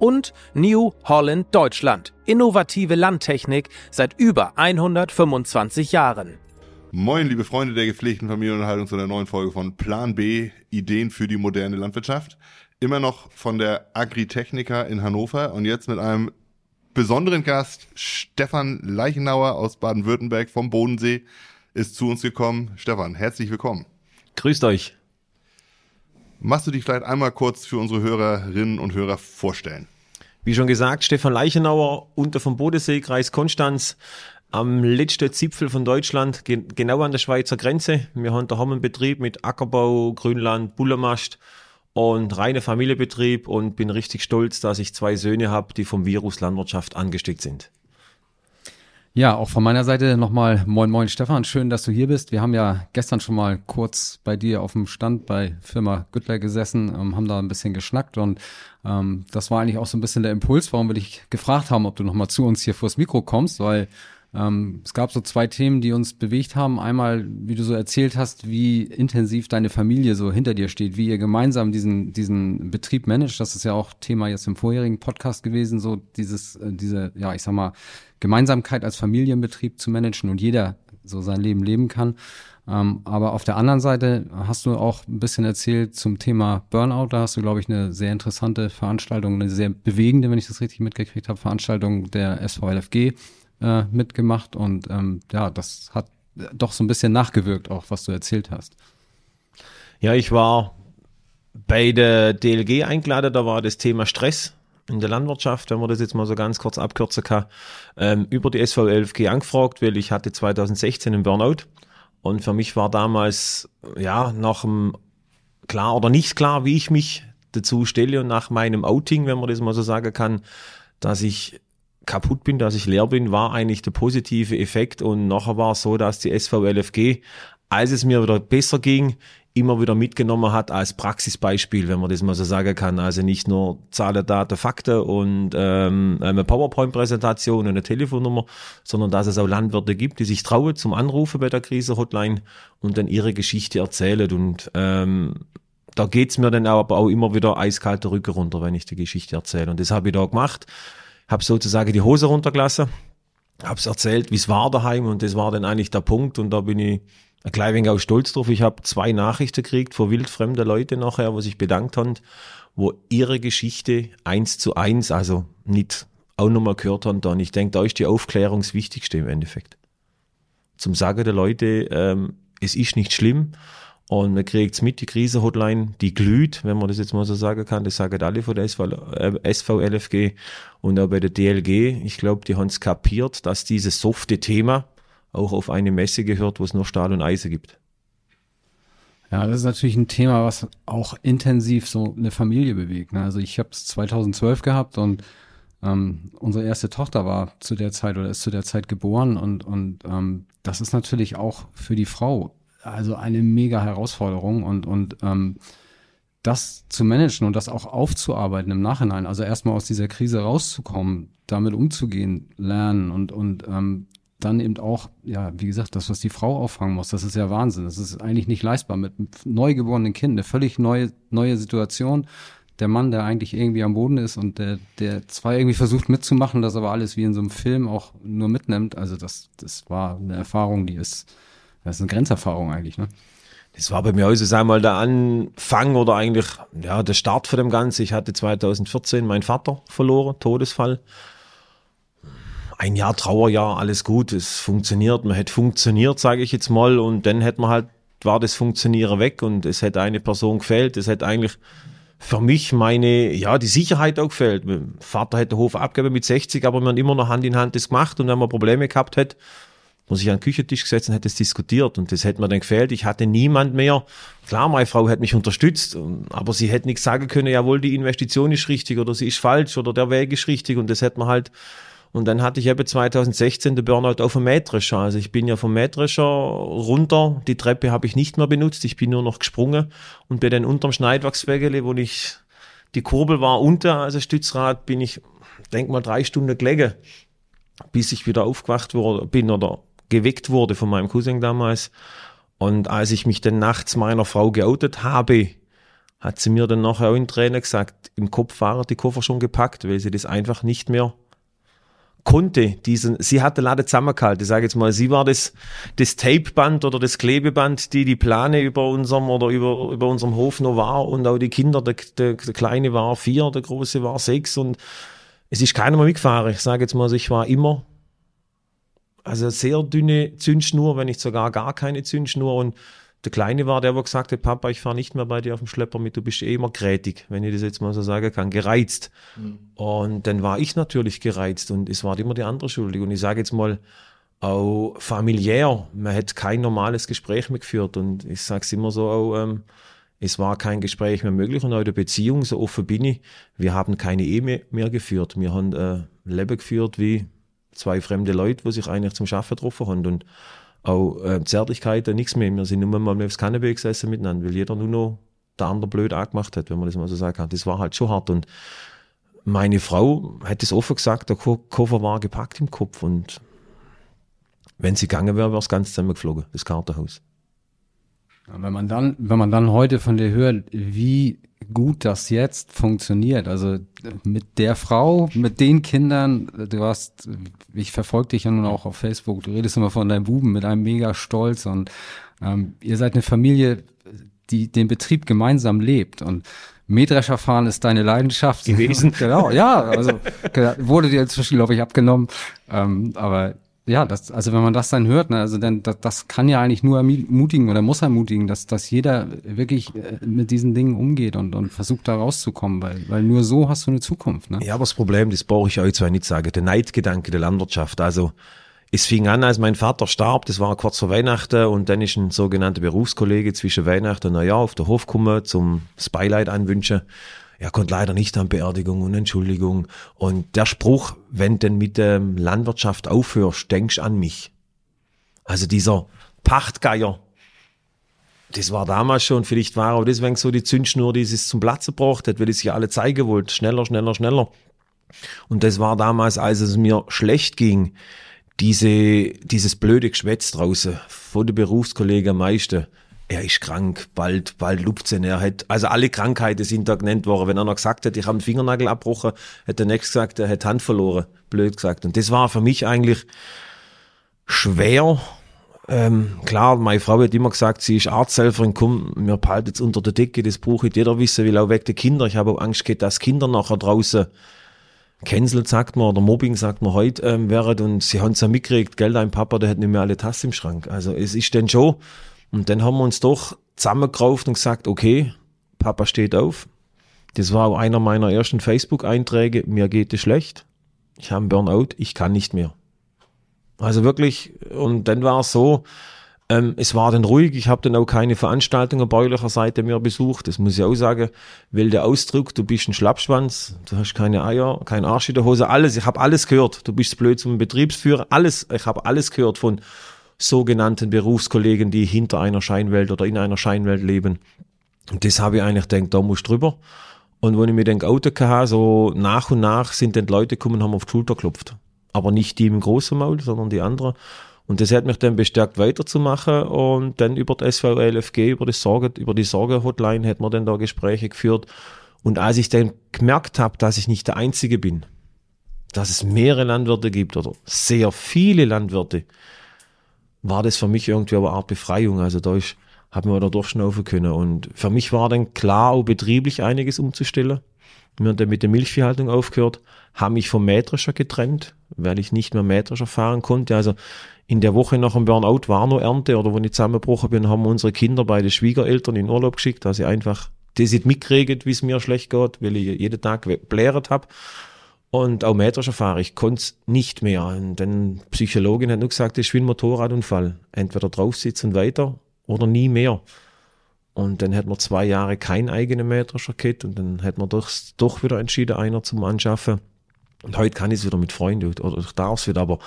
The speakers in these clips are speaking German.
und New Holland Deutschland. Innovative Landtechnik seit über 125 Jahren. Moin, liebe Freunde der gepflegten Familienunterhaltung zu einer neuen Folge von Plan B, Ideen für die moderne Landwirtschaft. Immer noch von der Agritechnica in Hannover und jetzt mit einem besonderen Gast, Stefan Leichenauer aus Baden-Württemberg vom Bodensee, ist zu uns gekommen. Stefan, herzlich willkommen. Grüßt euch. Machst du dich vielleicht einmal kurz für unsere Hörerinnen und Hörer vorstellen? Wie schon gesagt, Stefan Leichenauer, unter vom Bodensee, Kreis Konstanz, am letzten Zipfel von Deutschland, genau an der Schweizer Grenze. Wir haben da einen Betrieb mit Ackerbau, Grünland, Bullermast und reine Familienbetrieb und bin richtig stolz, dass ich zwei Söhne habe, die vom Virus Landwirtschaft angesteckt sind. Ja, auch von meiner Seite nochmal Moin Moin Stefan, schön, dass du hier bist. Wir haben ja gestern schon mal kurz bei dir auf dem Stand bei Firma Güttler gesessen, ähm, haben da ein bisschen geschnackt und ähm, das war eigentlich auch so ein bisschen der Impuls, warum wir dich gefragt haben, ob du nochmal zu uns hier vors Mikro kommst, weil ähm, es gab so zwei Themen, die uns bewegt haben. Einmal, wie du so erzählt hast, wie intensiv deine Familie so hinter dir steht, wie ihr gemeinsam diesen, diesen Betrieb managt. Das ist ja auch Thema jetzt im vorherigen Podcast gewesen, so dieses, äh, diese, ja, ich sag mal, Gemeinsamkeit als Familienbetrieb zu managen und jeder so sein Leben leben kann. Ähm, aber auf der anderen Seite hast du auch ein bisschen erzählt zum Thema Burnout. Da hast du, glaube ich, eine sehr interessante Veranstaltung, eine sehr bewegende, wenn ich das richtig mitgekriegt habe, Veranstaltung der SVLFG äh, mitgemacht und ähm, ja, das hat doch so ein bisschen nachgewirkt, auch was du erzählt hast. Ja, ich war bei der DLG eingeladen, da war das Thema Stress in der Landwirtschaft, wenn man das jetzt mal so ganz kurz abkürzen kann, ähm, über die SVLFG angefragt, weil ich hatte 2016 einen Burnout und für mich war damals ja nach dem klar oder nicht klar, wie ich mich dazu stelle und nach meinem Outing, wenn man das mal so sagen kann, dass ich kaputt bin, dass ich leer bin, war eigentlich der positive Effekt. Und nachher war es so, dass die SVLFG, als es mir wieder besser ging, immer wieder mitgenommen hat als Praxisbeispiel, wenn man das mal so sagen kann. Also nicht nur Zahlen, Daten, Fakten und ähm, eine PowerPoint-Präsentation und eine Telefonnummer, sondern dass es auch Landwirte gibt, die sich trauen zum Anrufen bei der Krise-Hotline und dann ihre Geschichte erzählen. Und ähm, da geht's mir dann aber auch immer wieder eiskalte Rücken runter, wenn ich die Geschichte erzähle. Und das habe ich da gemacht habe sozusagen die Hose runtergelassen, habe es erzählt, wie es war daheim und das war dann eigentlich der Punkt und da bin ich ein klein wenig auch stolz drauf. Ich habe zwei Nachrichten gekriegt von wildfremden Leuten nachher, wo sich bedankt haben, wo ihre Geschichte eins zu eins, also nicht auch nochmal gehört haben. Und ich denke, da ist die Aufklärung das Wichtigste im Endeffekt. Zum Sagen der Leute, ähm, es ist nicht schlimm und man kriegt es mit, die Krise-Hotline, die glüht, wenn man das jetzt mal so sagen kann. Das sagen alle von der SVLFG äh, und auch bei der DLG. Ich glaube, die haben es kapiert, dass dieses softe Thema auch auf eine Messe gehört, wo es nur Stahl und Eisen gibt. Ja, das ist natürlich ein Thema, was auch intensiv so eine Familie bewegt. Ne? Also ich habe es 2012 gehabt und ähm, unsere erste Tochter war zu der Zeit oder ist zu der Zeit geboren und, und ähm, das ist natürlich auch für die Frau also eine mega Herausforderung und, und ähm, das zu managen und das auch aufzuarbeiten im Nachhinein, also erstmal aus dieser Krise rauszukommen, damit umzugehen, lernen und, und ähm, dann eben auch, ja, wie gesagt, das, was die Frau auffangen muss, das ist ja Wahnsinn. Das ist eigentlich nicht leistbar mit neugeborenen Kind, eine völlig neue, neue Situation. Der Mann, der eigentlich irgendwie am Boden ist und der, der zwar irgendwie versucht mitzumachen, das aber alles wie in so einem Film auch nur mitnimmt. Also das, das war eine Erfahrung, die ist, das ist eine Grenzerfahrung eigentlich, ne? Das war bei mir also, sag mal, der Anfang oder eigentlich, ja, der Start von dem Ganzen. Ich hatte 2014 meinen Vater verloren, Todesfall. Ein Jahr Trauerjahr, alles gut, es funktioniert, man hätte funktioniert, sage ich jetzt mal, und dann hätte man halt, war das Funktionieren weg und es hätte eine Person gefehlt, es hätte eigentlich für mich meine, ja, die Sicherheit auch gefehlt. Mein Vater hätte Hof abgegeben mit 60, aber man hat immer noch Hand in Hand das gemacht und wenn man Probleme gehabt hätte, man sich an den Küchentisch gesetzt und hat das diskutiert und das hätte mir dann gefehlt. Ich hatte niemand mehr. Klar, meine Frau hat mich unterstützt, aber sie hätte nichts sagen können, jawohl, die Investition ist richtig oder sie ist falsch oder der Weg ist richtig und das hätte man halt Und dann hatte ich eben 2016 den Burnout auf dem Mähdrescher. Also ich bin ja vom Mähdrescher runter. Die Treppe habe ich nicht mehr benutzt. Ich bin nur noch gesprungen und bin dann unterm Schneidwachswägele, wo ich, die Kurbel war unter, also Stützrad, bin ich, denk mal, drei Stunden gelegen, bis ich wieder aufgewacht wurde, bin oder geweckt wurde von meinem Cousin damals. Und als ich mich dann nachts meiner Frau geoutet habe, hat sie mir dann nachher auch in Tränen gesagt, im Kopf waren die Koffer schon gepackt, weil sie das einfach nicht mehr konnte diesen, sie hatte Lade zusammengehalten. Ich sage jetzt mal, sie war das, das Tapeband oder das Klebeband, die die Plane über unserem oder über, über unserem Hof noch war und auch die Kinder, der, der, der Kleine war vier, der Große war sechs und es ist keiner mehr mitgefahren. Ich sage jetzt mal, ich war immer, also sehr dünne Zündschnur, wenn nicht sogar gar keine Zündschnur und der Kleine war der, der gesagt hat, Papa, ich fahre nicht mehr bei dir auf dem Schlepper mit, du bist eh immer grätig, wenn ich das jetzt mal so sagen kann, gereizt. Mhm. Und dann war ich natürlich gereizt und es war immer die andere Schuldig. Und ich sage jetzt mal, auch familiär, man hat kein normales Gespräch mehr geführt. Und ich sage es immer so, auch, ähm, es war kein Gespräch mehr möglich und auch in der Beziehung, so offen bin ich, wir haben keine Ehe mehr, mehr geführt. Wir haben äh, Leben geführt wie zwei fremde Leute, die sich eigentlich zum Schaffen getroffen haben. Und auch äh, Zärtlichkeiten, nichts mehr. Wir sind nur mal aufs Kanapee gesessen miteinander, weil jeder nur noch der andere blöd angemacht hat, wenn man das mal so sagen kann. Das war halt schon hart. Und meine Frau hat es offen gesagt, der Koffer war gepackt im Kopf und wenn sie gegangen wäre, wäre es ganz zusammengeflogen, das Kartenhaus. Wenn man dann, wenn man dann heute von dir hört, wie gut das jetzt funktioniert, also mit der Frau, mit den Kindern, du hast, ich verfolge dich ja nun auch auf Facebook, du redest immer von deinem Buben mit einem mega Stolz und ähm, ihr seid eine Familie, die den Betrieb gemeinsam lebt. Und Mähdrescher fahren ist deine Leidenschaft. Gewesen. genau, ja, also wurde dir inzwischen, glaube ich, abgenommen, ähm, aber ja, das, also wenn man das dann hört, ne, also dann, das, das kann ja eigentlich nur ermutigen oder muss ermutigen, dass, dass jeder wirklich äh, mit diesen Dingen umgeht und, und versucht da rauszukommen, weil, weil nur so hast du eine Zukunft. Ne? Ja, aber das Problem, das brauche ich euch zwar nicht sagen, der Neidgedanke der Landwirtschaft. Also es fing an, als mein Vater starb, das war kurz vor Weihnachten und dann ist ein sogenannter Berufskollege zwischen Weihnachten und Neujahr auf der Hof gekommen zum Spylight anwünschen er konnte leider nicht an Beerdigung und Entschuldigung. Und der Spruch, wenn denn mit der Landwirtschaft aufhörst, denkst an mich. Also dieser Pachtgeier, das war damals schon, vielleicht war auch deswegen so die Zündschnur, die es zum Platz gebracht hat, weil es sich alle zeigen wollte. Schneller, schneller, schneller. Und das war damals, als es mir schlecht ging, diese, dieses blöde Geschwätz draußen von den Berufskollegen am meisten er ist krank, bald, bald lupft Er hat, also alle Krankheiten sind da genannt worden. Wenn er noch gesagt hat, ich habe einen Fingernagel abbrochen, hat der nächste gesagt, er hat Hand verloren. Blöd gesagt. Und das war für mich eigentlich schwer. Ähm, klar, meine Frau hat immer gesagt, sie ist Arzthelferin, komm, mir behalten jetzt unter der Decke, das brauche ich jeder wissen, will auch weg der Kinder. Ich habe auch Angst gehabt, dass Kinder nachher draußen cancelt, sagt man, oder Mobbing, sagt man heute, ähm, wären und sie haben es ja mitgekriegt, gell, dein Papa, der hat nicht mehr alle Tassen im Schrank. Also es ist denn schon, und dann haben wir uns doch zusammengerauft und gesagt, okay, Papa steht auf. Das war auch einer meiner ersten Facebook-Einträge. Mir geht es schlecht. Ich habe einen Burnout. Ich kann nicht mehr. Also wirklich. Und dann war es so, ähm, es war dann ruhig. Ich habe dann auch keine Veranstaltungen bäulicher Seite mehr besucht. Das muss ich auch sagen. Weil der Ausdruck, du bist ein Schlappschwanz, du hast keine Eier, kein Arsch in der Hose, alles. Ich habe alles gehört. Du bist blöd zum Betriebsführer. Alles. Ich habe alles gehört von sogenannten Berufskollegen, die hinter einer Scheinwelt oder in einer Scheinwelt leben. Und das habe ich eigentlich gedacht, da muss drüber. Und wenn ich mir denke, Auto hatte, so nach und nach sind dann Leute gekommen und haben auf die Schulter geklopft. Aber nicht die im großen Maul, sondern die anderen. Und das hat mich dann bestärkt weiterzumachen und dann über das SVLFG, über, das Sorge, über die Sorge-Hotline hat man dann da Gespräche geführt. Und als ich dann gemerkt habe, dass ich nicht der Einzige bin, dass es mehrere Landwirte gibt oder sehr viele Landwirte, war das für mich irgendwie eine Art Befreiung. Also da ist, hat man da durchschnaufen können. Und für mich war dann klar, auch betrieblich einiges umzustellen. Wir haben dann mit der Milchviehhaltung aufgehört, haben mich vom Mähdrescher getrennt, weil ich nicht mehr Mähdrescher fahren konnte. Also in der Woche nach dem Burnout war noch Ernte oder wo ich zusammengebrochen bin, haben unsere Kinder bei den Schwiegereltern in Urlaub geschickt, dass sie einfach das nicht mitkriegen, wie es mir schlecht geht, weil ich jeden Tag bläret habe. Und auch fahre ich konnte es nicht mehr. Und dann Psychologin hat nur gesagt, das ist ein Motorradunfall. Entweder drauf sitzen weiter oder nie mehr. Und dann hat man zwei Jahre kein eigenes metrischer Kit und dann hat man doch, doch wieder entschieden, einer zum Anschaffen. Und heute kann ich es wieder mit Freunden oder ich darf es wieder, aber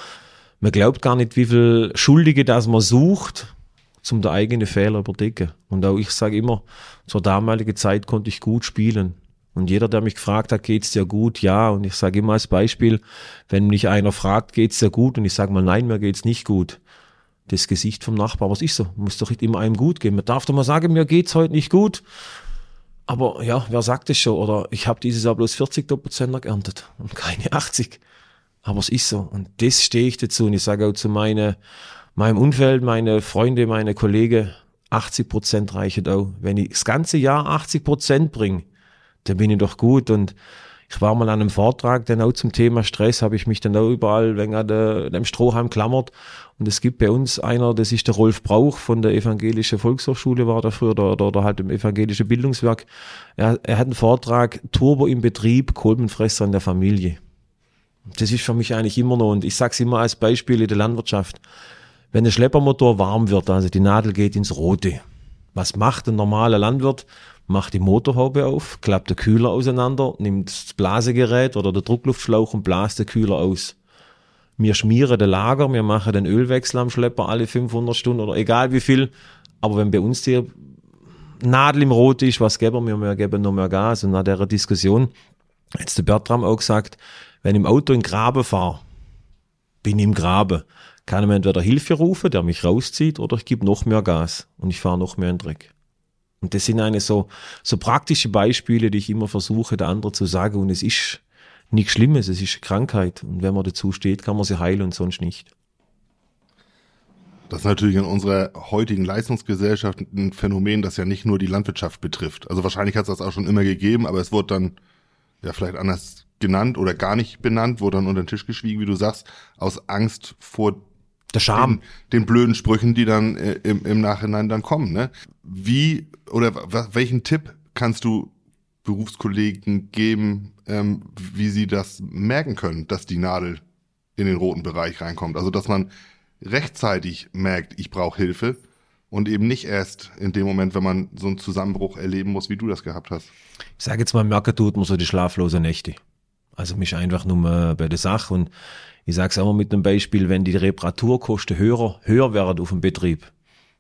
man glaubt gar nicht, wie viel Schuldige das man sucht, zum der eigene Fehler überdecken. Und auch ich sage immer, zur damaligen Zeit konnte ich gut spielen. Und jeder, der mich gefragt hat, geht's dir gut? Ja. Und ich sage immer als Beispiel, wenn mich einer fragt, geht's dir gut? Und ich sage mal, nein, mir geht's nicht gut. Das Gesicht vom Nachbar, was ist so? Muss doch nicht immer einem gut gehen. Man darf doch mal sagen, mir geht's heute nicht gut. Aber ja, wer sagt es schon? Oder ich habe dieses Jahr bloß 40 Doppelzentner geerntet und keine 80. Aber es ist so. Und das stehe ich dazu. Und ich sage auch zu meine, meinem Umfeld, meine Freunde, meine Kollegen, 80 Prozent reichen auch. Wenn ich das ganze Jahr 80 Prozent bringe, dann bin ich doch gut. Und ich war mal an einem Vortrag, dann auch zum Thema Stress, habe ich mich dann auch überall wegen dem Strohhalm klammert. Und es gibt bei uns einer, das ist der Rolf Brauch von der Evangelischen Volkshochschule, war da früher, oder, oder halt im Evangelischen Bildungswerk. Er, er hat einen Vortrag, Turbo im Betrieb, Kolbenfresser in der Familie. Das ist für mich eigentlich immer noch, und ich sage es immer als Beispiel in der Landwirtschaft. Wenn der Schleppermotor warm wird, also die Nadel geht ins Rote. Was macht ein normaler Landwirt? Macht die Motorhaube auf, klappt der Kühler auseinander, nimmt das Blasegerät oder der Druckluftschlauch und blast den Kühler aus. Wir schmieren den Lager, wir machen den Ölwechsel am Schlepper alle 500 Stunden oder egal wie viel. Aber wenn bei uns die Nadel im Rot ist, was geben wir? Wir geben noch mehr Gas. Und nach der Diskussion hat der Bertram auch gesagt, wenn ich im Auto in den Graben fahre, bin ich im Graben, kann ich mir entweder Hilfe rufen, der mich rauszieht, oder ich gebe noch mehr Gas und ich fahre noch mehr in den Dreck. Und das sind eine so, so praktische Beispiele, die ich immer versuche, der andere zu sagen. Und es ist nichts Schlimmes, es ist eine Krankheit. Und wenn man dazu steht, kann man sie heilen und sonst nicht. Das ist natürlich in unserer heutigen Leistungsgesellschaft ein Phänomen, das ja nicht nur die Landwirtschaft betrifft. Also wahrscheinlich hat es das auch schon immer gegeben, aber es wurde dann ja vielleicht anders genannt oder gar nicht benannt, wurde dann unter den Tisch geschwiegen, wie du sagst, aus Angst vor der Scham. Den, den blöden Sprüchen, die dann äh, im, im Nachhinein dann kommen. Ne? Wie oder welchen Tipp kannst du Berufskollegen geben, ähm, wie sie das merken können, dass die Nadel in den roten Bereich reinkommt? Also dass man rechtzeitig merkt, ich brauche Hilfe und eben nicht erst in dem Moment, wenn man so einen Zusammenbruch erleben muss, wie du das gehabt hast. Ich sage jetzt mal, merken tut man so die schlaflose Nächte. Also mich einfach nur bei der Sache. Und ich sage es auch mal mit einem Beispiel, wenn die Reparaturkosten höher, höher werden auf dem Betrieb,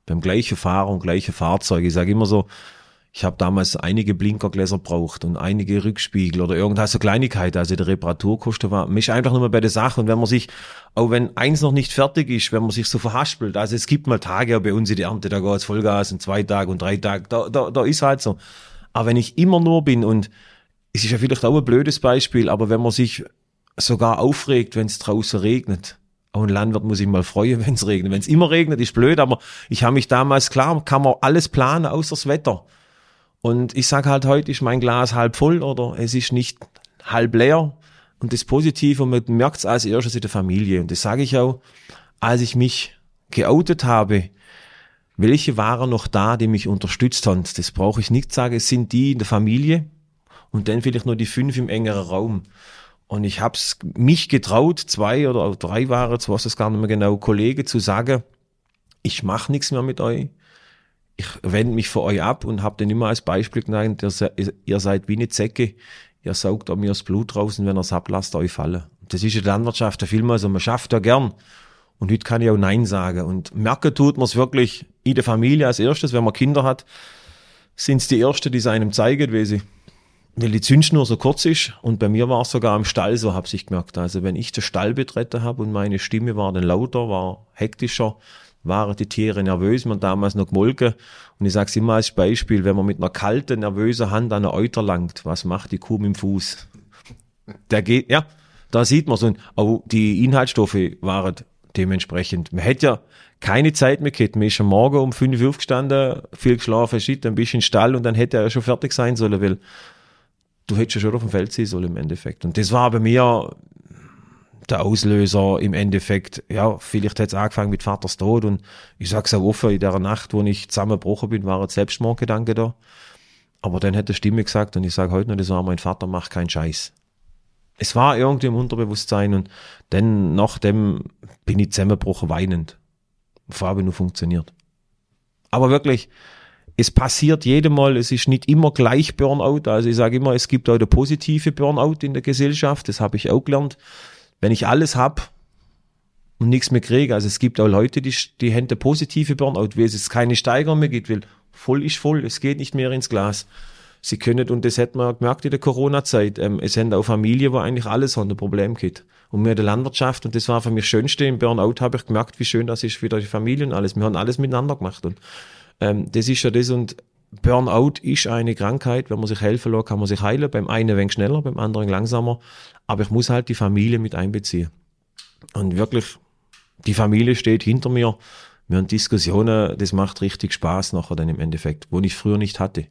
beim gleichen Fahrer und gleichen Fahrzeug, ich sage immer so, ich habe damals einige Blinkergläser braucht und einige Rückspiegel oder irgendwas so Kleinigkeit, also die Reparaturkosten war mich einfach nur mal bei der Sache. Und wenn man sich, auch wenn eins noch nicht fertig ist, wenn man sich so verhaspelt, also es gibt mal Tage bei uns in die Ernte, da geht's Vollgas und zwei Tage und drei Tage, da, da, da ist halt so. Aber wenn ich immer nur bin und es ist ja vielleicht auch ein blödes Beispiel, aber wenn man sich sogar aufregt, wenn es draußen regnet. Auch ein Landwirt muss sich mal freuen, wenn es regnet. Wenn es immer regnet, ist blöd, aber ich habe mich damals, klar, kann man alles planen, außer das Wetter. Und ich sage halt, heute ist mein Glas halb voll oder es ist nicht halb leer. Und das Positive, und man merkt es als erstes in der Familie. Und das sage ich auch, als ich mich geoutet habe, welche waren noch da, die mich unterstützt haben? Das brauche ich nicht sagen, es sind die in der Familie und dann vielleicht nur die fünf im engeren Raum. Und ich habe mich getraut, zwei oder drei waren, jetzt weiß es gar nicht mehr genau, Kollegen zu sagen, ich mache nichts mehr mit euch. Ich wende mich von euch ab und habe dann immer als Beispiel genannt, ihr, ihr seid wie eine Zecke, ihr saugt an mir das Blut raus und wenn ihr es ablasst, euch fallen. Das ist in der Landwirtschaft der Film, also man schafft ja gern. Und heute kann ich auch Nein sagen. Und merken tut man es wirklich in der Familie als erstes, wenn man Kinder hat, sind es die Ersten, die es einem zeigen, wie sie weil die Zündschnur so kurz ist und bei mir war es sogar im Stall so, habe ich gemerkt. Also wenn ich den Stall betreten habe und meine Stimme war dann lauter, war hektischer, waren die Tiere nervös, man damals noch gemolken. Und ich sage es immer als Beispiel, wenn man mit einer kalten, nervösen Hand an eine Euter langt, was macht die Kuh mit dem Fuß? Der geht, ja, da sieht man so. Und auch die Inhaltsstoffe waren dementsprechend. Man hätte ja keine Zeit mehr gehabt. Man ist am Morgen um fünf Uhr aufgestanden, viel geschlafen, shit, ein bisschen Stall und dann hätte er ja schon fertig sein sollen, weil du hättest ja schon auf dem Feld sein sollen im Endeffekt. Und das war bei mir der Auslöser im Endeffekt. Ja, vielleicht hat es angefangen mit Vaters Tod und ich sag's auch offen, in der Nacht, wo ich zusammengebrochen bin, war ein Selbstmordgedanke da. Aber dann hat die Stimme gesagt und ich sage heute noch, das war mein Vater, macht keinen Scheiß. Es war irgendwie im Unterbewusstsein und dann nachdem bin ich zusammengebrochen weinend. Farbe nur funktioniert. Aber wirklich, es passiert jedem Mal, es ist nicht immer gleich Burnout. Also ich sage immer, es gibt auch der positive Burnout in der Gesellschaft, das habe ich auch gelernt. Wenn ich alles habe und nichts mehr kriege, also es gibt auch Leute, die, die haben der positive Burnout, weil es keine Steigerung mehr gibt, weil voll ist voll, es geht nicht mehr ins Glas. Sie können, und das hat man gemerkt in der Corona-Zeit, ähm, es sind auch Familien, wo eigentlich alles haben, ein Problem gibt. Und in der Landwirtschaft, und das war für mich das Schönste im Burnout, habe ich gemerkt, wie schön das ist für die Familie und alles. Wir haben alles miteinander gemacht. Und ähm, das ist ja das und Burnout ist eine Krankheit. Wenn man sich helfen lässt, kann man sich heilen. Beim einen ein wenig schneller, beim anderen langsamer. Aber ich muss halt die Familie mit einbeziehen. Und wirklich, die Familie steht hinter mir. Wir haben Diskussionen, das macht richtig Spaß nachher dann im Endeffekt, wo ich früher nicht hatte.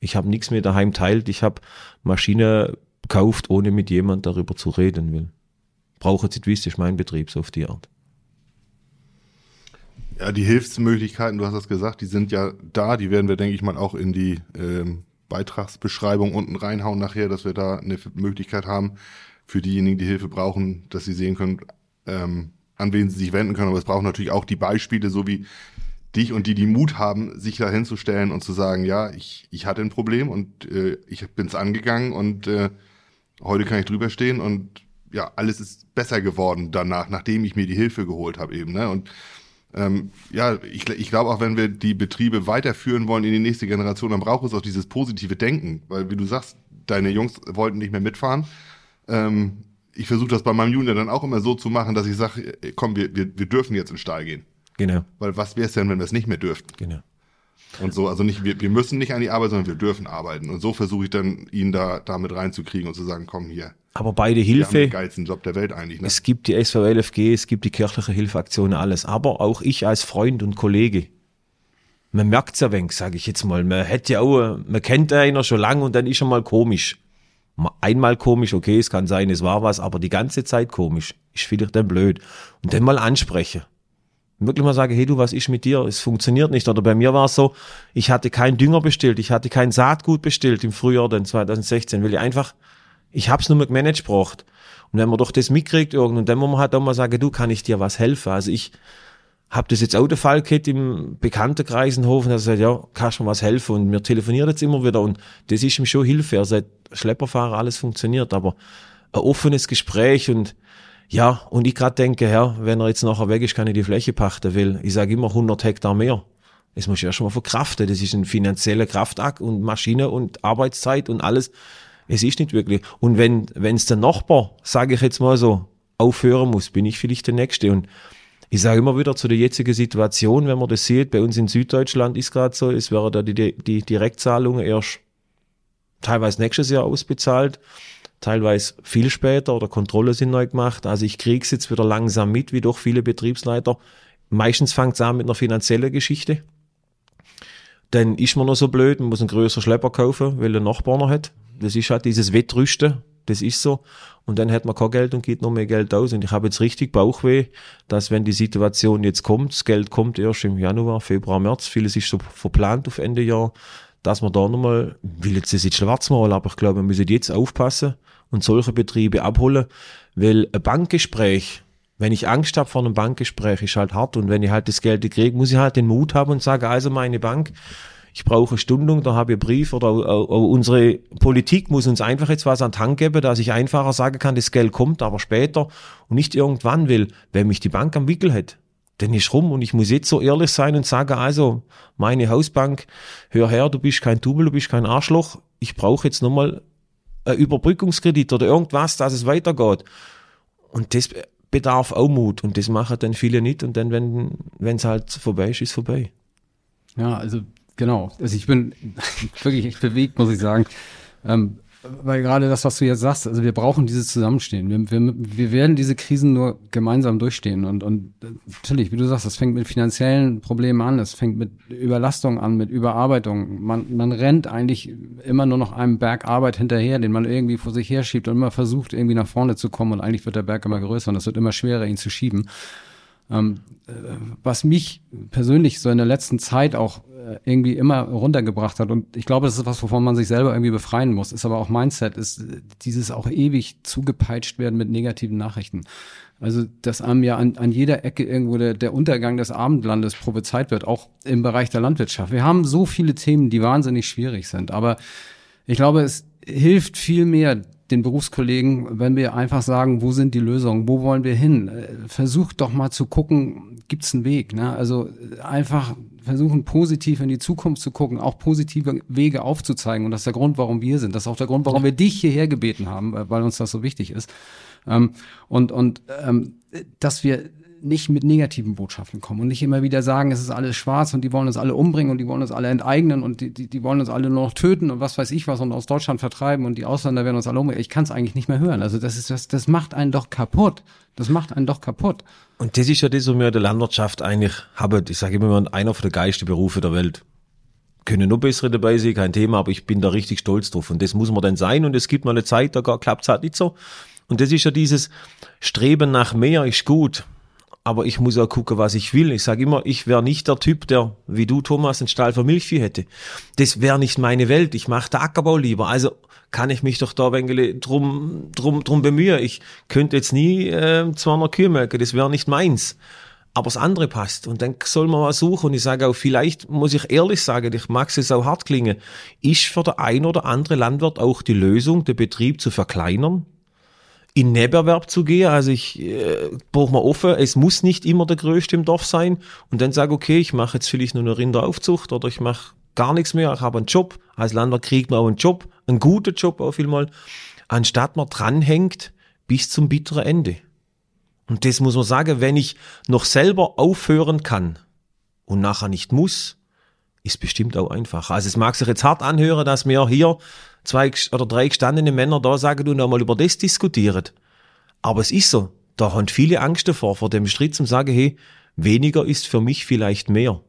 Ich habe nichts mehr daheim teilt. Ich habe Maschine gekauft, ohne mit jemand darüber zu reden will. Brauche jetzt, wisst, ist mein Betrieb, so auf die Art. Ja, die Hilfsmöglichkeiten, du hast das gesagt, die sind ja da. Die werden wir, denke ich mal, auch in die ähm, Beitragsbeschreibung unten reinhauen nachher, dass wir da eine Möglichkeit haben für diejenigen, die Hilfe brauchen, dass sie sehen können, ähm, an wen sie sich wenden können. Aber es braucht natürlich auch die Beispiele, so wie dich und die, die Mut haben, sich da hinzustellen und zu sagen, ja, ich, ich hatte ein Problem und äh, ich bin es angegangen und äh, heute kann ich drüber stehen und ja, alles ist besser geworden danach, nachdem ich mir die Hilfe geholt habe eben. Ne? Und ähm, ja, ich, ich glaube auch, wenn wir die Betriebe weiterführen wollen in die nächste Generation, dann braucht es auch dieses positive Denken, weil wie du sagst, deine Jungs wollten nicht mehr mitfahren. Ähm, ich versuche das bei meinem Junior dann auch immer so zu machen, dass ich sage, komm, wir, wir, wir dürfen jetzt in den Stall gehen. Genau. Weil was wäre es denn, wenn wir es nicht mehr dürften? Genau. Und so, also nicht, wir, wir müssen nicht an die Arbeit, sondern wir dürfen arbeiten. Und so versuche ich dann, ihn da damit reinzukriegen und zu sagen, komm hier. Aber beide Wir haben Hilfe, den geilsten Job der Welt eigentlich. Ne? Es gibt die SVLFG, es gibt die kirchliche Hilfeaktion, alles. Aber auch ich als Freund und Kollege. Man merkt's ja wenig, sage ich jetzt mal. Man hätte ja auch, man kennt einer schon lange und dann ist er mal komisch. Mal Einmal komisch, okay, es kann sein, es war was, aber die ganze Zeit komisch. Ist vielleicht dann blöd. Und dann mal ansprechen. Wirklich mal sagen, hey du, was ist mit dir? Es funktioniert nicht. Oder bei mir war es so, ich hatte keinen Dünger bestellt, ich hatte kein Saatgut bestellt im Frühjahr dann 2016, weil ich einfach, ich hab's nur mehr gemanagt braucht. Und wenn man doch das mitkriegt irgend und dann muss man halt auch mal sagen, du, kann ich dir was helfen? Also ich habe das jetzt auch der Fall gehabt im Bekanntenkreis in Hofen, er sagt, ja, kannst du mir was helfen? Und wir telefonieren jetzt immer wieder und das ist ihm schon Hilfe. Er sagt, Schlepperfahrer, alles funktioniert, aber ein offenes Gespräch und ja, und ich gerade denke, ja, wenn er jetzt nachher weg ist, kann ich die Fläche pachten, weil ich sage immer 100 Hektar mehr. Das muss ich ja schon mal verkraften. Das ist ein finanzieller Kraftakt und Maschine und Arbeitszeit und alles. Es ist nicht wirklich. Und wenn wenn's der Nachbar, sage ich jetzt mal so, aufhören muss, bin ich vielleicht der Nächste. Und ich sage immer wieder zu der jetzigen Situation, wenn man das sieht, bei uns in Süddeutschland ist gerade so, es wäre da die, die Direktzahlungen erst teilweise nächstes Jahr ausbezahlt, teilweise viel später oder Kontrolle sind neu gemacht. Also ich krieg's jetzt wieder langsam mit, wie doch viele Betriebsleiter. Meistens fängt's an mit einer finanziellen Geschichte. Dann ist man noch so blöd, man muss einen größeren Schlepper kaufen, weil der Nachbar noch hat. Das ist halt dieses Wettrüsten, das ist so. Und dann hat man kein Geld und gibt noch mehr Geld aus. Und ich habe jetzt richtig Bauchweh, dass wenn die Situation jetzt kommt, das Geld kommt erst im Januar, Februar, März, vieles ist so verplant auf Ende Jahr, dass man da nochmal, will jetzt das jetzt schwarz malen, aber ich glaube, wir müssen jetzt aufpassen und solche Betriebe abholen, weil ein Bankgespräch, wenn ich Angst habe vor einem Bankgespräch, ist halt hart und wenn ich halt das Geld kriege, muss ich halt den Mut haben und sagen, also meine Bank, ich brauche eine Stundung, da habe ich einen Brief oder unsere Politik muss uns einfach jetzt was an die Hand geben, dass ich einfacher sagen kann, das Geld kommt, aber später und nicht irgendwann will, wenn mich die Bank am Wickel hat, dann ist rum und ich muss jetzt so ehrlich sein und sagen, also meine Hausbank, hör her, du bist kein Tubel, du bist kein Arschloch, ich brauche jetzt nochmal einen Überbrückungskredit oder irgendwas, dass es weitergeht. Und das bedarf auch Mut und das machen dann viele nicht und dann, wenn es halt vorbei ist, ist vorbei. Ja, also genau. Also ich bin wirklich echt bewegt, muss ich sagen. Ähm, weil gerade das, was du jetzt sagst, also wir brauchen dieses Zusammenstehen. Wir, wir, wir werden diese Krisen nur gemeinsam durchstehen. Und, und natürlich, wie du sagst, das fängt mit finanziellen Problemen an, es fängt mit Überlastung an, mit Überarbeitung. Man, man rennt eigentlich immer nur noch einem Berg Arbeit hinterher, den man irgendwie vor sich her schiebt und immer versucht, irgendwie nach vorne zu kommen. Und eigentlich wird der Berg immer größer und es wird immer schwerer, ihn zu schieben. Ähm, äh, was mich persönlich so in der letzten Zeit auch äh, irgendwie immer runtergebracht hat. Und ich glaube, das ist was, wovon man sich selber irgendwie befreien muss. Ist aber auch Mindset, ist äh, dieses auch ewig zugepeitscht werden mit negativen Nachrichten. Also, dass einem ja an, an jeder Ecke irgendwo der, der Untergang des Abendlandes prophezeit wird, auch im Bereich der Landwirtschaft. Wir haben so viele Themen, die wahnsinnig schwierig sind. Aber ich glaube, es hilft viel mehr, den Berufskollegen, wenn wir einfach sagen, wo sind die Lösungen, wo wollen wir hin? Äh, versucht doch mal zu gucken, gibt es einen Weg? Ne? Also äh, einfach versuchen, positiv in die Zukunft zu gucken, auch positive Wege aufzuzeigen. Und das ist der Grund, warum wir sind. Das ist auch der Grund, warum wir dich hierher gebeten haben, äh, weil uns das so wichtig ist. Ähm, und und ähm, dass wir nicht mit negativen Botschaften kommen und nicht immer wieder sagen, es ist alles schwarz und die wollen uns alle umbringen und die wollen uns alle enteignen und die, die, die wollen uns alle nur noch töten und was weiß ich was und aus Deutschland vertreiben und die Ausländer werden uns alle umbringen. Ich kann es eigentlich nicht mehr hören. Also das ist das, das macht einen doch kaputt. Das macht einen doch kaputt. Und das ist ja das, was wir in der Landwirtschaft eigentlich haben. Ich sage immer, einer von der geilsten Berufe der Welt. Können nur bessere dabei sein, kein Thema, aber ich bin da richtig stolz drauf. Und das muss man dann sein und es gibt mal eine Zeit, da klappt es halt nicht so. Und das ist ja dieses Streben nach mehr ist gut aber ich muss auch gucken, was ich will. Ich sage immer, ich wäre nicht der Typ, der, wie du, Thomas, einen Stall für Milchvieh hätte. Das wäre nicht meine Welt. Ich mache der Ackerbau lieber. Also kann ich mich doch da wenig drum, drum, drum bemühen. Ich könnte jetzt nie äh, 200 Kühe melken, das wäre nicht meins. Aber das andere passt. Und dann soll man mal suchen. Und ich sage auch, vielleicht muss ich ehrlich sagen, ich mag es auch hart klingen, ist für der ein oder andere Landwirt auch die Lösung, den Betrieb zu verkleinern, in Nebenerwerb zu gehen. Also ich äh, brauche mal offen, es muss nicht immer der Größte im Dorf sein. Und dann sage okay, ich mache jetzt vielleicht nur eine Rinderaufzucht oder ich mache gar nichts mehr, ich habe einen Job. Als Landwirt kriegt man auch einen Job, einen guten Job auch vielmal, anstatt man dranhängt bis zum bitteren Ende. Und das muss man sagen, wenn ich noch selber aufhören kann und nachher nicht muss, ist bestimmt auch einfacher. Also es mag sich jetzt hart anhören, dass wir hier zwei oder drei gestandene Männer da sagen und nochmal über das diskutieren. Aber es ist so. Da haben viele Angst davor, vor dem Schritt zum sagen, hey, weniger ist für mich vielleicht mehr.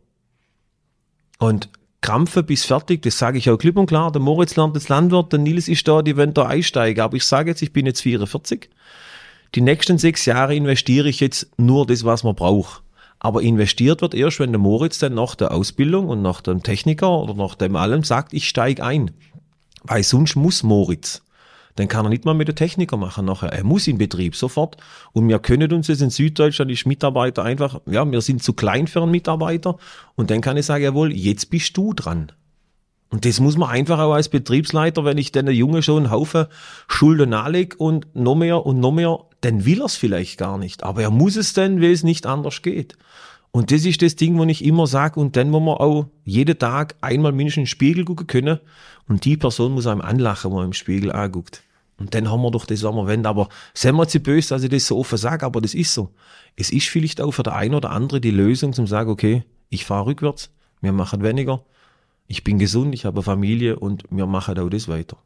Und Krampfe bis fertig, das sage ich auch klipp und klar. Der Moritz lernt das Landwirt, der Nils ist da, die wollen da einsteigen. Aber ich sage jetzt, ich bin jetzt 44. Die nächsten sechs Jahre investiere ich jetzt nur das, was man braucht. Aber investiert wird erst, wenn der Moritz dann nach der Ausbildung und nach dem Techniker oder nach dem allem sagt, ich steige ein. Weil sonst muss Moritz. Dann kann er nicht mal mit der Techniker machen nachher. Er muss in Betrieb sofort. Und wir können uns jetzt in Süddeutschland die Mitarbeiter einfach, ja, wir sind zu klein für einen Mitarbeiter. Und dann kann ich sagen, jawohl, jetzt bist du dran. Und das muss man einfach auch als Betriebsleiter, wenn ich den Junge schon einen Haufen Schulden nahelege und noch mehr und noch mehr, dann will er es vielleicht gar nicht. Aber er muss es dann, weil es nicht anders geht. Und das ist das Ding, wo ich immer sage, und dann, wo man auch jeden Tag einmal mindestens in den Spiegel gucken können, und die Person muss einem anlachen, wo man im Spiegel anguckt. Und dann haben wir doch das, was wir wollen. Aber sind wir zu böse, dass ich das so offen sage, aber das ist so. Es ist vielleicht auch für der eine oder andere die Lösung, zum sagen, okay, ich fahre rückwärts, wir machen weniger, ich bin gesund, ich habe Familie und wir machen auch das weiter.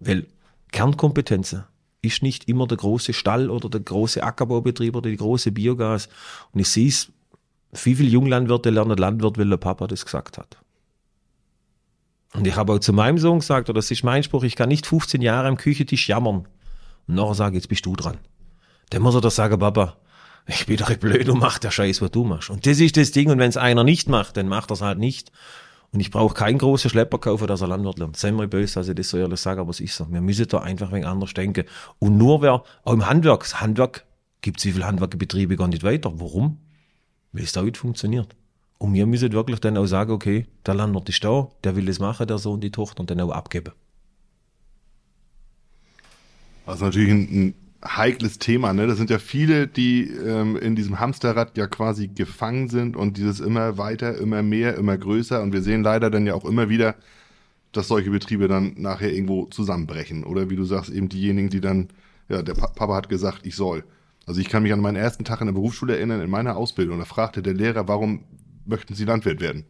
Weil Kernkompetenzen ist nicht immer der große Stall oder der große Ackerbaubetrieb oder die große Biogas. Und ich sehe es wie viele Junglandwirte lernen Landwirt, weil der Papa das gesagt hat. Und ich habe auch zu meinem Sohn gesagt, oder das ist mein Spruch, ich kann nicht 15 Jahre am Küchentisch jammern. Und nachher sage, jetzt bist du dran. Dann muss er doch sagen, Papa, ich bin doch blöd und mach der Scheiß, was du machst. Und das ist das Ding, und wenn es einer nicht macht, dann macht er es halt nicht. Und ich brauche keinen großen Schlepper kaufen, dass er Landwirt lernt. Seien wir böse, dass ich das so ehrlich sage, aber es ist so. Wir müssen da einfach ein wenig anders denken. Und nur wer, auch im Handwerk, das Handwerk, gibt es wie viele Handwerkbetriebe gar nicht weiter. Warum? weil es da nicht funktioniert. Und wir müssen wirklich dann auch sagen, okay, der Landwirt ist da, der will das machen, der Sohn, die Tochter, und dann auch abgeben. Ist natürlich ein heikles Thema, ne? Das sind ja viele, die ähm, in diesem Hamsterrad ja quasi gefangen sind und dieses immer weiter, immer mehr, immer größer. Und wir sehen leider dann ja auch immer wieder, dass solche Betriebe dann nachher irgendwo zusammenbrechen. Oder wie du sagst, eben diejenigen, die dann, ja, der Papa hat gesagt, ich soll. Also ich kann mich an meinen ersten Tag in der Berufsschule erinnern, in meiner Ausbildung. Da fragte der Lehrer, warum möchten Sie Landwirt werden?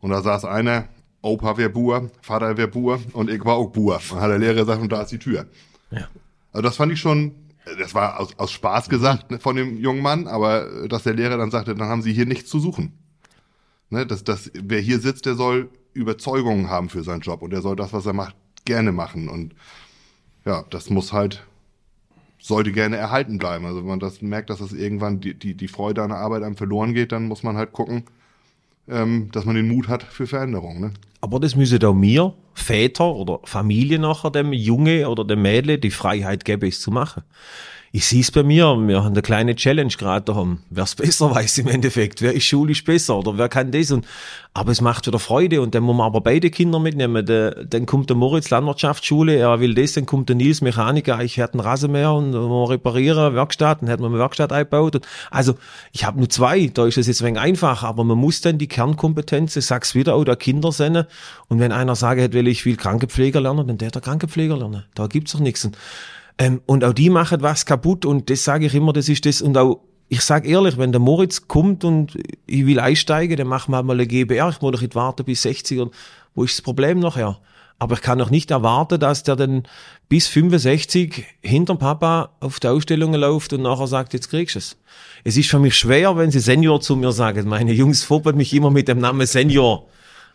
Und da saß einer, Opa wäre Buer, Vater wäre Buer und ich war auch Buer. Und hat der Lehrer gesagt, und da ist die Tür. Ja. Also das fand ich schon, das war aus, aus Spaß gesagt von dem jungen Mann, aber dass der Lehrer dann sagte, dann haben Sie hier nichts zu suchen. Ne, dass, dass, wer hier sitzt, der soll Überzeugungen haben für seinen Job und der soll das, was er macht, gerne machen. Und ja, das muss halt sollte gerne erhalten bleiben. Also wenn man das merkt, dass das irgendwann die, die, die Freude an der Arbeit einem verloren geht, dann muss man halt gucken, ähm, dass man den Mut hat für Veränderungen. Ne? Aber das müssen da mir, Väter oder Familie nachher dem Junge oder dem Mädle die Freiheit geben, es zu machen ich sehe es bei mir, wir haben eine kleine Challenge gerade daheim. Wer es besser weiß im Endeffekt, wer ist schulisch besser oder wer kann das und, aber es macht wieder Freude und dann muss man aber beide Kinder mitnehmen. Der, dann kommt der Moritz Landwirtschaftsschule, er will das, dann kommt der Nils Mechaniker, ich hätte einen Rasenmäher und wir reparieren, Werkstatt, dann hätten wir eine Werkstatt eingebaut. Und, also ich habe nur zwei, da ist es jetzt ein wenig einfach, aber man muss dann die Kernkompetenzen, sag's wieder, auch der Kinder sehen. Und wenn einer sagt, will ich will Krankenpfleger lernen, dann der der Krankenpfleger lernen. Da gibt's doch nichts. Und ähm, und auch die machen was kaputt und das sage ich immer, das ist das. Und auch, ich sage ehrlich, wenn der Moritz kommt und ich will einsteigen, dann machen wir mal eine GBR. Ich muss doch nicht warten bis 60 und wo ist das Problem nachher? Aber ich kann doch nicht erwarten, dass der dann bis 65 hinterm Papa auf die Ausstellungen läuft und nachher sagt, jetzt kriegst du es. Es ist für mich schwer, wenn sie Senior zu mir sagen. Meine Jungs foppen mich immer mit dem Namen Senior.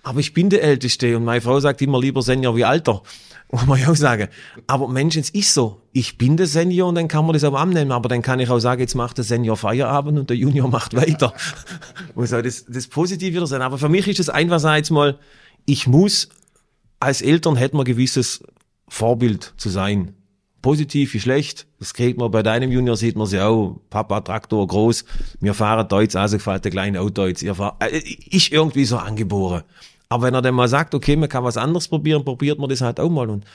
Aber ich bin der Älteste und meine Frau sagt immer lieber Senior wie Alter. Muss man ja auch sagen. Aber Mensch, es ist so. Ich bin der Senior und dann kann man das auch annehmen. Aber dann kann ich auch sagen, jetzt macht der Senior Feierabend und der Junior macht weiter. muss auch das, das Positive wieder sein. Aber für mich ist es einerseits mal, ich muss, als Eltern hätten wir gewisses Vorbild zu sein. Positiv wie schlecht. Das kriegt man bei deinem Junior, sieht man sie auch. Papa, Traktor, groß. Wir fahren Deutsch, also gefällt der kleine fahrt, äh, ist irgendwie so angeboren. Aber wenn er dann mal sagt, okay, man kann was anderes probieren, probiert man das halt auch mal. Und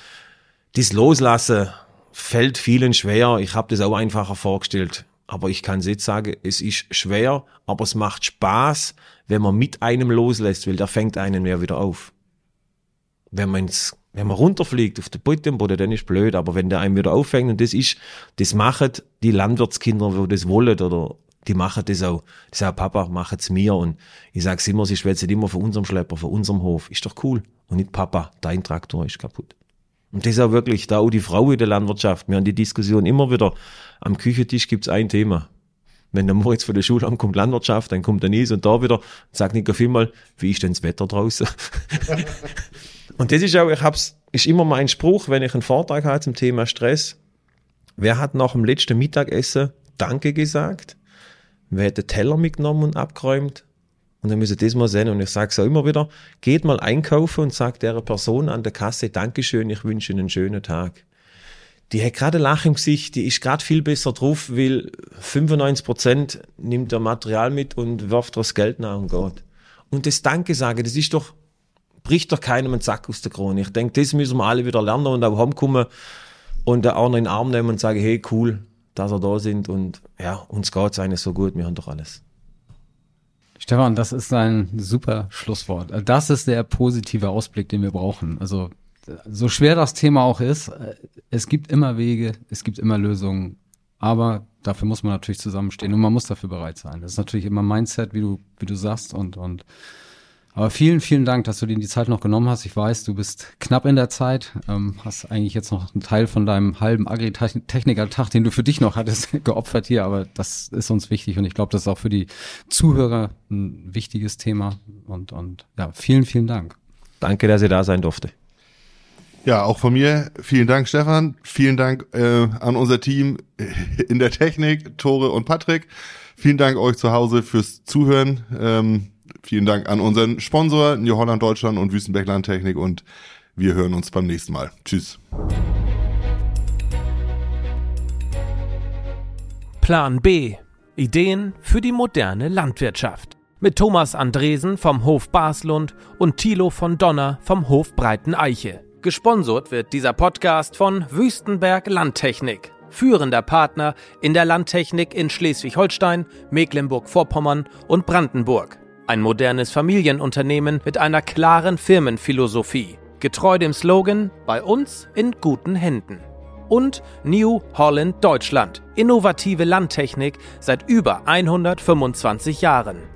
das Loslassen fällt vielen schwer. Ich habe das auch einfacher vorgestellt. Aber ich kann jetzt sagen, es ist schwer, aber es macht Spaß, wenn man mit einem loslässt, weil der fängt einen mehr wieder auf. Wenn man wenn man runterfliegt auf den Boden, dann ist blöd, aber wenn der einen wieder auffängt, und das ist, das machen die Landwirtskinder, wo das wollen, oder die machen das auch. Die sagen, Papa, mach es mir. Und ich sage immer, sie schwätzen immer von unserem Schlepper, von unserem Hof. Ist doch cool. Und nicht, Papa, dein Traktor ist kaputt. Und das ist auch wirklich, da auch die Frau in der Landwirtschaft. Wir haben die Diskussion immer wieder. Am Küchentisch gibt's ein Thema. Wenn der Moritz von der Schule ankommt, Landwirtschaft, dann kommt der Nies und da wieder, sagt Nico vielmal, wie ist denn das Wetter draußen? und das ist auch, ich hab's, ist immer mein Spruch, wenn ich einen Vortrag habe zum Thema Stress. Wer hat nach dem letzten Mittagessen Danke gesagt? Wer hat den Teller mitgenommen und abgeräumt. Und dann müssen das mal sehen. Und ich sage es auch immer wieder, geht mal einkaufen und sagt der Person an der Kasse, Dankeschön, ich wünsche Ihnen einen schönen Tag. Die hat gerade Lach im Gesicht, die ist gerade viel besser drauf, weil 95 Prozent nimmt der Material mit und wirft das Geld nach und geht. Und das Danke sagen, das ist doch, bricht doch keinem einen Sack aus der Krone. Ich denke, das müssen wir alle wieder lernen und auch heimkommen und auch noch in den Arm nehmen und sagen, hey, cool, dass er da sind und ja, uns geht's eigentlich so gut, wir haben doch alles. Stefan, das ist ein super Schlusswort. Das ist der positive Ausblick, den wir brauchen. Also so schwer das Thema auch ist, es gibt immer Wege, es gibt immer Lösungen, aber dafür muss man natürlich zusammenstehen und man muss dafür bereit sein. Das ist natürlich immer Mindset, wie du, wie du sagst und, und aber vielen, vielen Dank, dass du dir die Zeit noch genommen hast. Ich weiß, du bist knapp in der Zeit, ähm, hast eigentlich jetzt noch einen Teil von deinem halben Agritechniker-Tag, den du für dich noch hattest, geopfert hier, aber das ist uns wichtig und ich glaube, das ist auch für die Zuhörer ein wichtiges Thema. Und, und ja, vielen, vielen Dank. Danke, dass ihr da sein durfte. Ja, auch von mir vielen Dank, Stefan. Vielen Dank äh, an unser Team in der Technik, Tore und Patrick. Vielen Dank euch zu Hause fürs Zuhören. Ähm, Vielen Dank an unseren Sponsor New Holland Deutschland und Wüstenberg Landtechnik und wir hören uns beim nächsten Mal. Tschüss. Plan B. Ideen für die moderne Landwirtschaft. Mit Thomas Andresen vom Hof Baslund und Thilo von Donner vom Hof Breiten Eiche. Gesponsert wird dieser Podcast von Wüstenberg Landtechnik, führender Partner in der Landtechnik in Schleswig-Holstein, Mecklenburg-Vorpommern und Brandenburg. Ein modernes Familienunternehmen mit einer klaren Firmenphilosophie, getreu dem Slogan Bei uns in guten Händen. Und New Holland Deutschland, innovative Landtechnik seit über 125 Jahren.